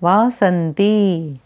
瓦森蒂。